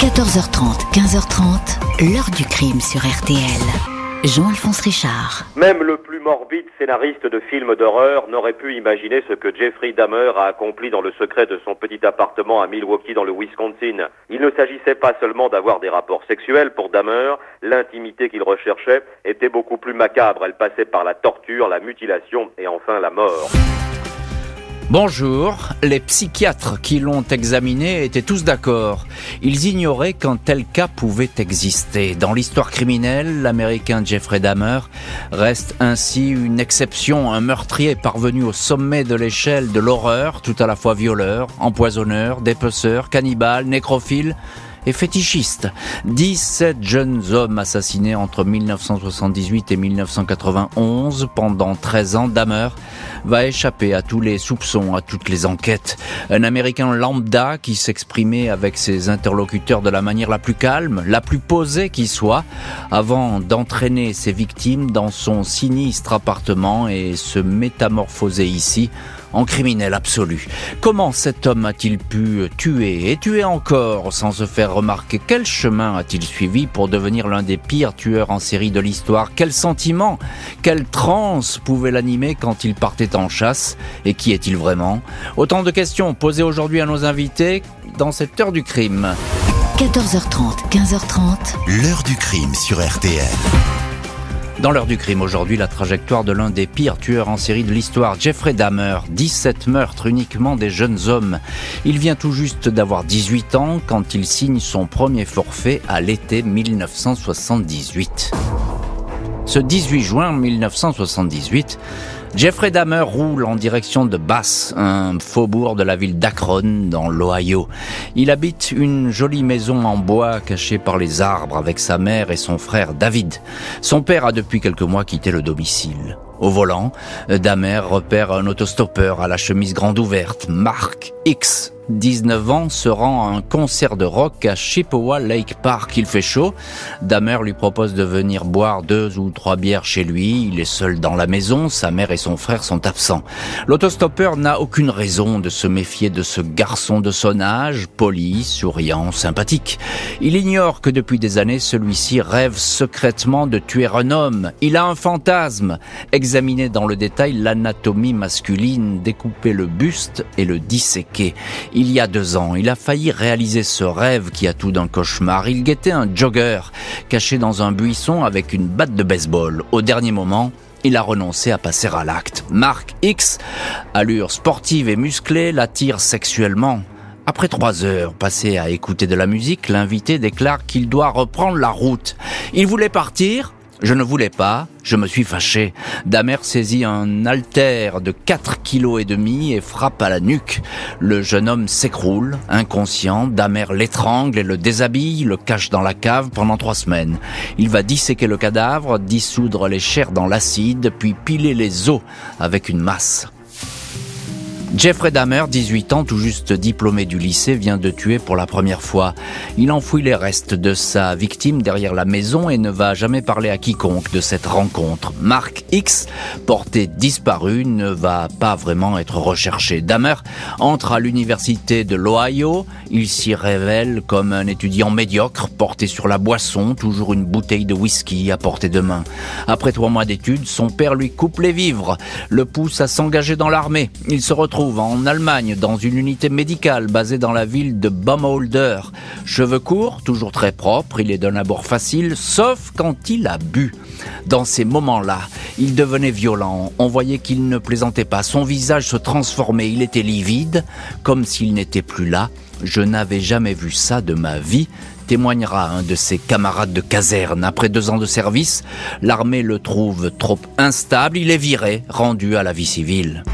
14h30, 15h30, l'heure du crime sur RTL. Jean-Alphonse Richard. Même le plus morbide scénariste de films d'horreur n'aurait pu imaginer ce que Jeffrey Dahmer a accompli dans le secret de son petit appartement à Milwaukee dans le Wisconsin. Il ne s'agissait pas seulement d'avoir des rapports sexuels pour Dahmer, l'intimité qu'il recherchait était beaucoup plus macabre. Elle passait par la torture, la mutilation et enfin la mort. Bonjour, les psychiatres qui l'ont examiné étaient tous d'accord. Ils ignoraient qu'un tel cas pouvait exister. Dans l'histoire criminelle, l'américain Jeffrey Dahmer reste ainsi une exception, un meurtrier parvenu au sommet de l'échelle de l'horreur, tout à la fois violeur, empoisonneur, dépeceur, cannibale, nécrophile, et fétichiste. 17 jeunes hommes assassinés entre 1978 et 1991 pendant 13 ans. Dahmer va échapper à tous les soupçons, à toutes les enquêtes. Un Américain lambda qui s'exprimait avec ses interlocuteurs de la manière la plus calme, la plus posée qui soit, avant d'entraîner ses victimes dans son sinistre appartement et se métamorphoser ici en criminel absolu. Comment cet homme a-t-il pu tuer et tuer encore sans se faire remarquer? Quel chemin a-t-il suivi pour devenir l'un des pires tueurs en série de l'histoire? Quel sentiment, quelle transe pouvait l'animer quand il partait en chasse? Et qui est-il vraiment? Autant de questions posées aujourd'hui à nos invités dans cette heure du crime. 14h30, 15h30. L'heure du crime sur RTL. Dans l'heure du crime aujourd'hui, la trajectoire de l'un des pires tueurs en série de l'histoire, Jeffrey Dahmer, 17 meurtres uniquement des jeunes hommes. Il vient tout juste d'avoir 18 ans quand il signe son premier forfait à l'été 1978. Ce 18 juin 1978, Jeffrey Dahmer roule en direction de Bass, un faubourg de la ville d'Akron, dans l'Ohio. Il habite une jolie maison en bois cachée par les arbres avec sa mère et son frère David. Son père a depuis quelques mois quitté le domicile. Au volant, Damer repère un autostoppeur à la chemise grande ouverte, Mark X, 19 ans, se rend à un concert de rock à Chippewa Lake Park. Il fait chaud. Damer lui propose de venir boire deux ou trois bières chez lui. Il est seul dans la maison. Sa mère et son frère sont absents. L'autostoppeur n'a aucune raison de se méfier de ce garçon de son âge, poli, souriant, sympathique. Il ignore que depuis des années, celui-ci rêve secrètement de tuer un homme. Il a un fantasme. Examiner dans le détail l'anatomie masculine, découper le buste et le disséquer. Il y a deux ans, il a failli réaliser ce rêve qui a tout d'un cauchemar. Il guettait un jogger caché dans un buisson avec une batte de baseball. Au dernier moment, il a renoncé à passer à l'acte. Mark X, allure sportive et musclée, l'attire sexuellement. Après trois heures passées à écouter de la musique, l'invité déclare qu'il doit reprendre la route. Il voulait partir, je ne voulais pas, je me suis fâché. Damer saisit un halter de 4 kilos et demi et frappe à la nuque. Le jeune homme s'écroule, inconscient. Damer l'étrangle et le déshabille, le cache dans la cave pendant trois semaines. Il va disséquer le cadavre, dissoudre les chairs dans l'acide, puis piler les os avec une masse. Jeffrey Dahmer, 18 ans, tout juste diplômé du lycée, vient de tuer pour la première fois. Il enfouit les restes de sa victime derrière la maison et ne va jamais parler à quiconque de cette rencontre. Mark X, porté disparu, ne va pas vraiment être recherché. Dahmer entre à l'université de l'Ohio. Il s'y révèle comme un étudiant médiocre, porté sur la boisson, toujours une bouteille de whisky à portée de main. Après trois mois d'études, son père lui coupe les vivres, le pousse à s'engager dans l'armée. Il se retrouve en Allemagne dans une unité médicale basée dans la ville de Baumholder. Cheveux courts, toujours très propres, il est d'un abord facile, sauf quand il a bu. Dans ces moments-là, il devenait violent, on voyait qu'il ne plaisantait pas, son visage se transformait, il était livide, comme s'il n'était plus là. Je n'avais jamais vu ça de ma vie, témoignera un de ses camarades de caserne. Après deux ans de service, l'armée le trouve trop instable, il est viré, rendu à la vie civile.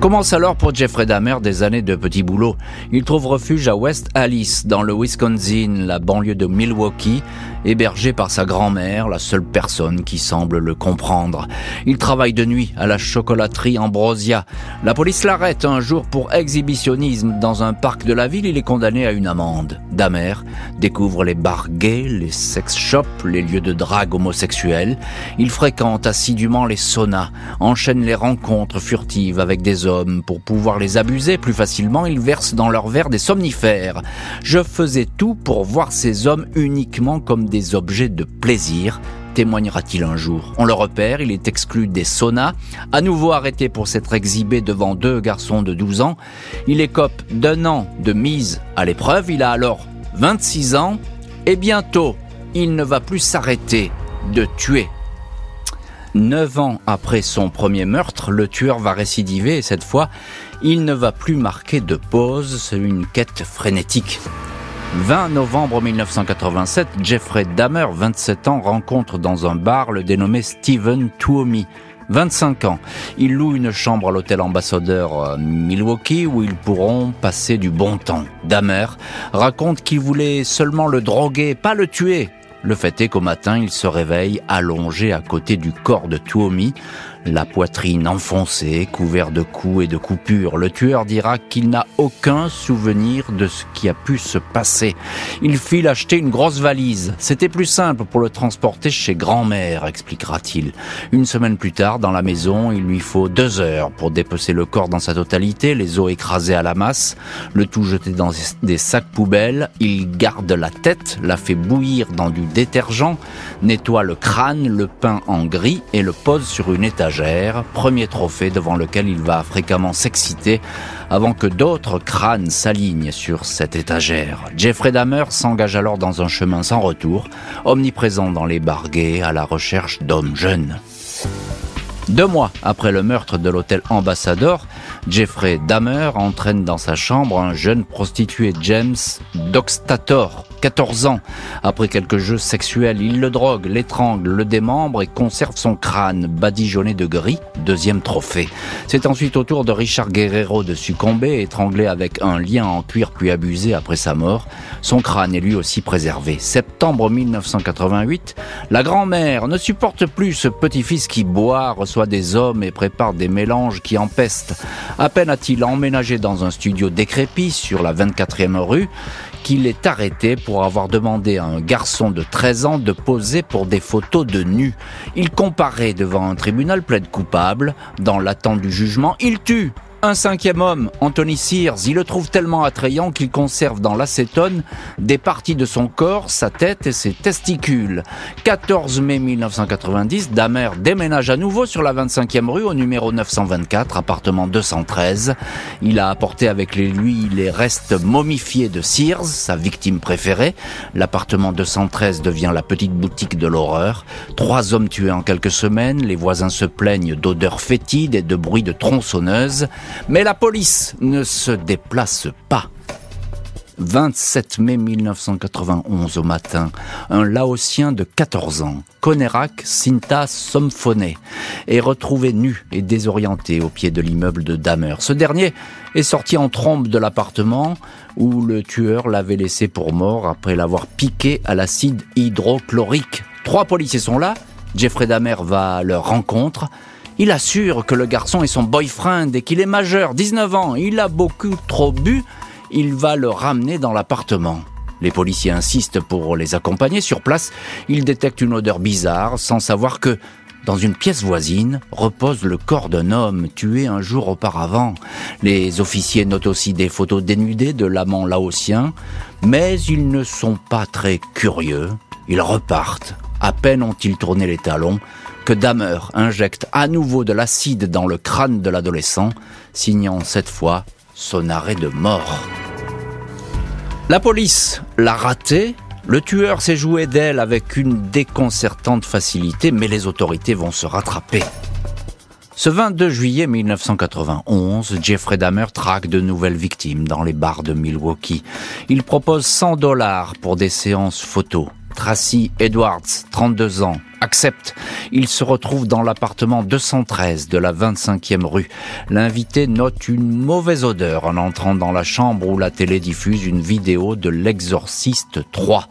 Commence alors pour Jeffrey Dahmer des années de petit boulot. Il trouve refuge à West Alice, dans le Wisconsin, la banlieue de Milwaukee, hébergé par sa grand-mère, la seule personne qui semble le comprendre. Il travaille de nuit à la chocolaterie Ambrosia. La police l'arrête un jour pour exhibitionnisme dans un parc de la ville. Il est condamné à une amende. Damer découvre les bars gays, les sex shops, les lieux de drague homosexuels. Il fréquente assidûment les saunas, enchaîne les rencontres furtives avec des Pour pouvoir les abuser plus facilement, il verse dans leur verre des somnifères. Je faisais tout pour voir ces hommes uniquement comme des objets de plaisir, témoignera-t-il un jour. On le repère, il est exclu des saunas, à nouveau arrêté pour s'être exhibé devant deux garçons de 12 ans. Il écope d'un an de mise à l'épreuve, il a alors 26 ans, et bientôt, il ne va plus s'arrêter de tuer. Neuf ans après son premier meurtre, le tueur va récidiver et cette fois, il ne va plus marquer de pause, c'est une quête frénétique. 20 novembre 1987, Jeffrey Dahmer, 27 ans, rencontre dans un bar le dénommé Steven Tuomi. 25 ans. Il loue une chambre à l'hôtel ambassadeur euh, Milwaukee où ils pourront passer du bon temps. Dahmer raconte qu'il voulait seulement le droguer, pas le tuer. Le fait est qu'au matin, il se réveille allongé à côté du corps de Tuomi la poitrine enfoncée, couvert de coups et de coupures. Le tueur dira qu'il n'a aucun souvenir de ce qui a pu se passer. Il fit acheter une grosse valise. C'était plus simple pour le transporter chez grand-mère, expliquera-t-il. Une semaine plus tard, dans la maison, il lui faut deux heures pour dépecer le corps dans sa totalité, les os écrasés à la masse, le tout jeté dans des sacs poubelles. Il garde la tête, la fait bouillir dans du détergent, nettoie le crâne, le peint en gris et le pose sur une étagère premier trophée devant lequel il va fréquemment s'exciter avant que d'autres crânes s'alignent sur cette étagère. Jeffrey Dahmer s'engage alors dans un chemin sans retour, omniprésent dans les barguets à la recherche d'hommes jeunes. Deux mois après le meurtre de l'hôtel Ambassador, Jeffrey Dahmer entraîne dans sa chambre un jeune prostitué James Doxtator, 14 ans. Après quelques jeux sexuels, il le drogue, l'étrangle, le démembre et conserve son crâne badigeonné de gris, deuxième trophée. C'est ensuite au tour de Richard Guerrero de succomber, étranglé avec un lien en cuir puis abusé après sa mort. Son crâne est lui aussi préservé. Septembre 1988, la grand-mère ne supporte plus ce petit-fils qui boit, reçoit des hommes et prépare des mélanges qui empestent. À peine a-t-il emménagé dans un studio décrépit sur la 24e rue qu'il est arrêté pour avoir demandé à un garçon de 13 ans de poser pour des photos de nus. Il comparait devant un tribunal plaide coupable. Dans l'attente du jugement, il tue un cinquième homme, Anthony Sears, il le trouve tellement attrayant qu'il conserve dans l'acétone des parties de son corps, sa tête et ses testicules. 14 mai 1990, Damer déménage à nouveau sur la 25e rue au numéro 924, appartement 213. Il a apporté avec lui les restes momifiés de Sears, sa victime préférée. L'appartement 213 devient la petite boutique de l'horreur. Trois hommes tués en quelques semaines, les voisins se plaignent d'odeurs fétides et de bruits de tronçonneuses. Mais la police ne se déplace pas. 27 mai 1991 au matin, un Laotien de 14 ans, Konerak Sinta Somphone, est retrouvé nu et désorienté au pied de l'immeuble de Damer. Ce dernier est sorti en trombe de l'appartement où le tueur l'avait laissé pour mort après l'avoir piqué à l'acide hydrochlorique. Trois policiers sont là, Jeffrey Damer va leur rencontre, il assure que le garçon est son boyfriend et qu'il est majeur, 19 ans. Il a beaucoup trop bu. Il va le ramener dans l'appartement. Les policiers insistent pour les accompagner. Sur place, ils détectent une odeur bizarre sans savoir que dans une pièce voisine repose le corps d'un homme tué un jour auparavant. Les officiers notent aussi des photos dénudées de l'amant laotien, mais ils ne sont pas très curieux. Ils repartent. À peine ont-ils tourné les talons que Damer injecte à nouveau de l'acide dans le crâne de l'adolescent, signant cette fois son arrêt de mort. La police l'a raté, le tueur s'est joué d'elle avec une déconcertante facilité, mais les autorités vont se rattraper. Ce 22 juillet 1991, Jeffrey Dahmer traque de nouvelles victimes dans les bars de Milwaukee. Il propose 100 dollars pour des séances photos. Tracy Edwards, 32 ans, accepte. Il se retrouve dans l'appartement 213 de la 25e rue. L'invité note une mauvaise odeur en entrant dans la chambre où la télé diffuse une vidéo de l'exorciste 3.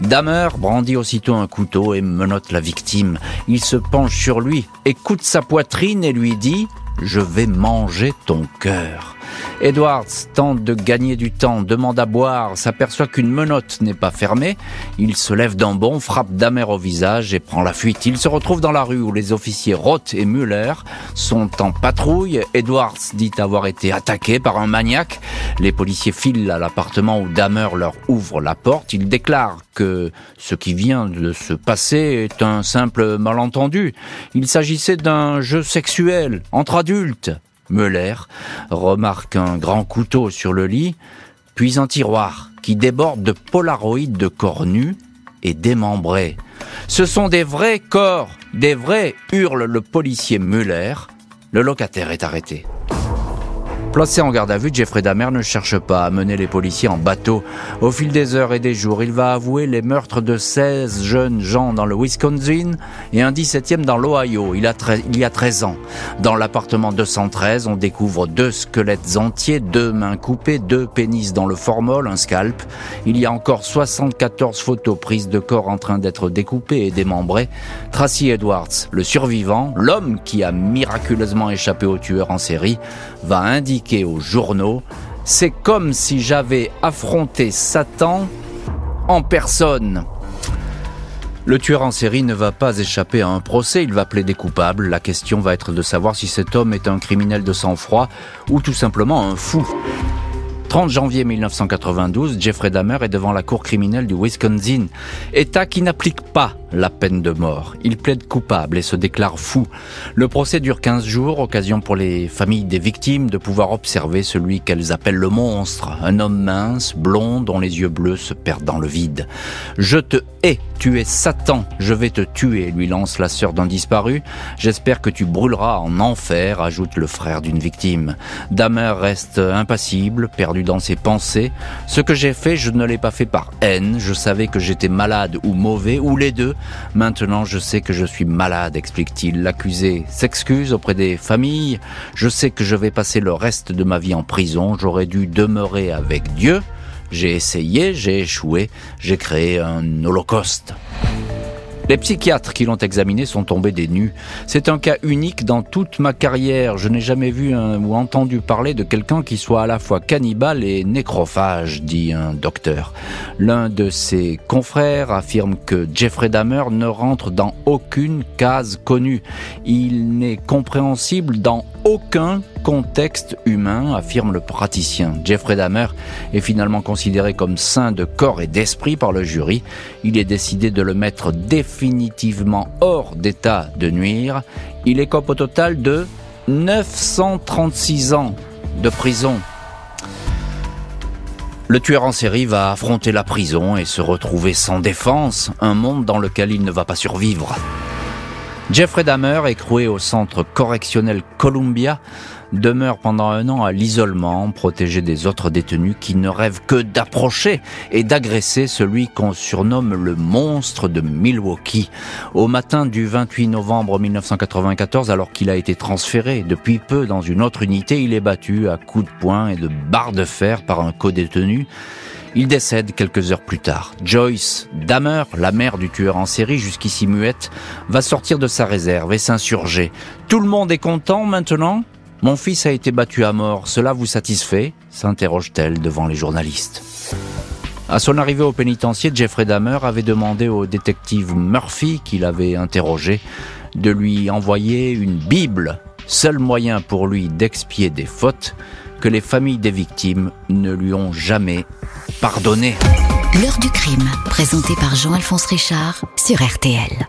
Damer brandit aussitôt un couteau et menotte la victime. Il se penche sur lui, écoute sa poitrine et lui dit je vais manger ton cœur. Edwards tente de gagner du temps, demande à boire, s'aperçoit qu'une menotte n'est pas fermée. Il se lève d'un bond, frappe Damer au visage et prend la fuite. Il se retrouve dans la rue où les officiers Roth et Müller sont en patrouille. Edwards dit avoir été attaqué par un maniaque. Les policiers filent à l'appartement où Damer leur ouvre la porte. Il déclare que ce qui vient de se passer est un simple malentendu. Il s'agissait d'un jeu sexuel entre adultes. Müller remarque un grand couteau sur le lit, puis un tiroir qui déborde de polaroïdes de corps nus et démembrés. Ce sont des vrais corps, des vrais, hurle le policier Müller. Le locataire est arrêté. Placé en garde à vue, Jeffrey Dahmer ne cherche pas à mener les policiers en bateau. Au fil des heures et des jours, il va avouer les meurtres de 16 jeunes gens dans le Wisconsin et un 17e dans l'Ohio. Il, il y a 13 ans. Dans l'appartement 213, on découvre deux squelettes entiers, deux mains coupées, deux pénis dans le formol, un scalp. Il y a encore 74 photos prises de corps en train d'être découpés et démembrés. Tracy Edwards, le survivant, l'homme qui a miraculeusement échappé au tueur en série, va indiquer aux journaux, c'est comme si j'avais affronté Satan en personne. Le tueur en série ne va pas échapper à un procès, il va plaider coupable. La question va être de savoir si cet homme est un criminel de sang-froid ou tout simplement un fou. 30 janvier 1992, Jeffrey Dahmer est devant la cour criminelle du Wisconsin, État qui n'applique pas la peine de mort. Il plaide coupable et se déclare fou. Le procès dure 15 jours, occasion pour les familles des victimes de pouvoir observer celui qu'elles appellent le monstre, un homme mince, blond, dont les yeux bleus se perdent dans le vide. Je te hais, tu es Satan, je vais te tuer, lui lance la sœur d'un disparu. J'espère que tu brûleras en enfer, ajoute le frère d'une victime. Dahmer reste impassible, perdu dans ses pensées. Ce que j'ai fait, je ne l'ai pas fait par haine. Je savais que j'étais malade ou mauvais, ou les deux. Maintenant, je sais que je suis malade, explique-t-il. L'accusé s'excuse auprès des familles. Je sais que je vais passer le reste de ma vie en prison. J'aurais dû demeurer avec Dieu. J'ai essayé, j'ai échoué, j'ai créé un holocauste. Les psychiatres qui l'ont examiné sont tombés des nues. C'est un cas unique dans toute ma carrière. Je n'ai jamais vu ou entendu parler de quelqu'un qui soit à la fois cannibale et nécrophage, dit un docteur. L'un de ses confrères affirme que Jeffrey Dahmer ne rentre dans aucune case connue. Il n'est compréhensible dans aucun contexte humain, affirme le praticien. Jeffrey Dahmer est finalement considéré comme saint de corps et d'esprit par le jury. Il est décidé de le mettre définitivement hors d'état de nuire. Il écope au total de 936 ans de prison. Le tueur en série va affronter la prison et se retrouver sans défense, un monde dans lequel il ne va pas survivre. Jeffrey Dahmer, écroué au centre correctionnel Columbia, demeure pendant un an à l'isolement, protégé des autres détenus qui ne rêvent que d'approcher et d'agresser celui qu'on surnomme le monstre de Milwaukee. Au matin du 28 novembre 1994, alors qu'il a été transféré depuis peu dans une autre unité, il est battu à coups de poing et de barres de fer par un co-détenu. Il décède quelques heures plus tard. Joyce Dahmer, la mère du tueur en série, jusqu'ici muette, va sortir de sa réserve et s'insurger. Tout le monde est content maintenant? Mon fils a été battu à mort, cela vous satisfait? s'interroge-t-elle devant les journalistes. À son arrivée au pénitencier, Jeffrey Dahmer avait demandé au détective Murphy, qu'il avait interrogé, de lui envoyer une Bible, seul moyen pour lui d'expier des fautes que les familles des victimes ne lui ont jamais pardonné. L'heure du crime, présenté par Jean-Alphonse Richard sur RTL.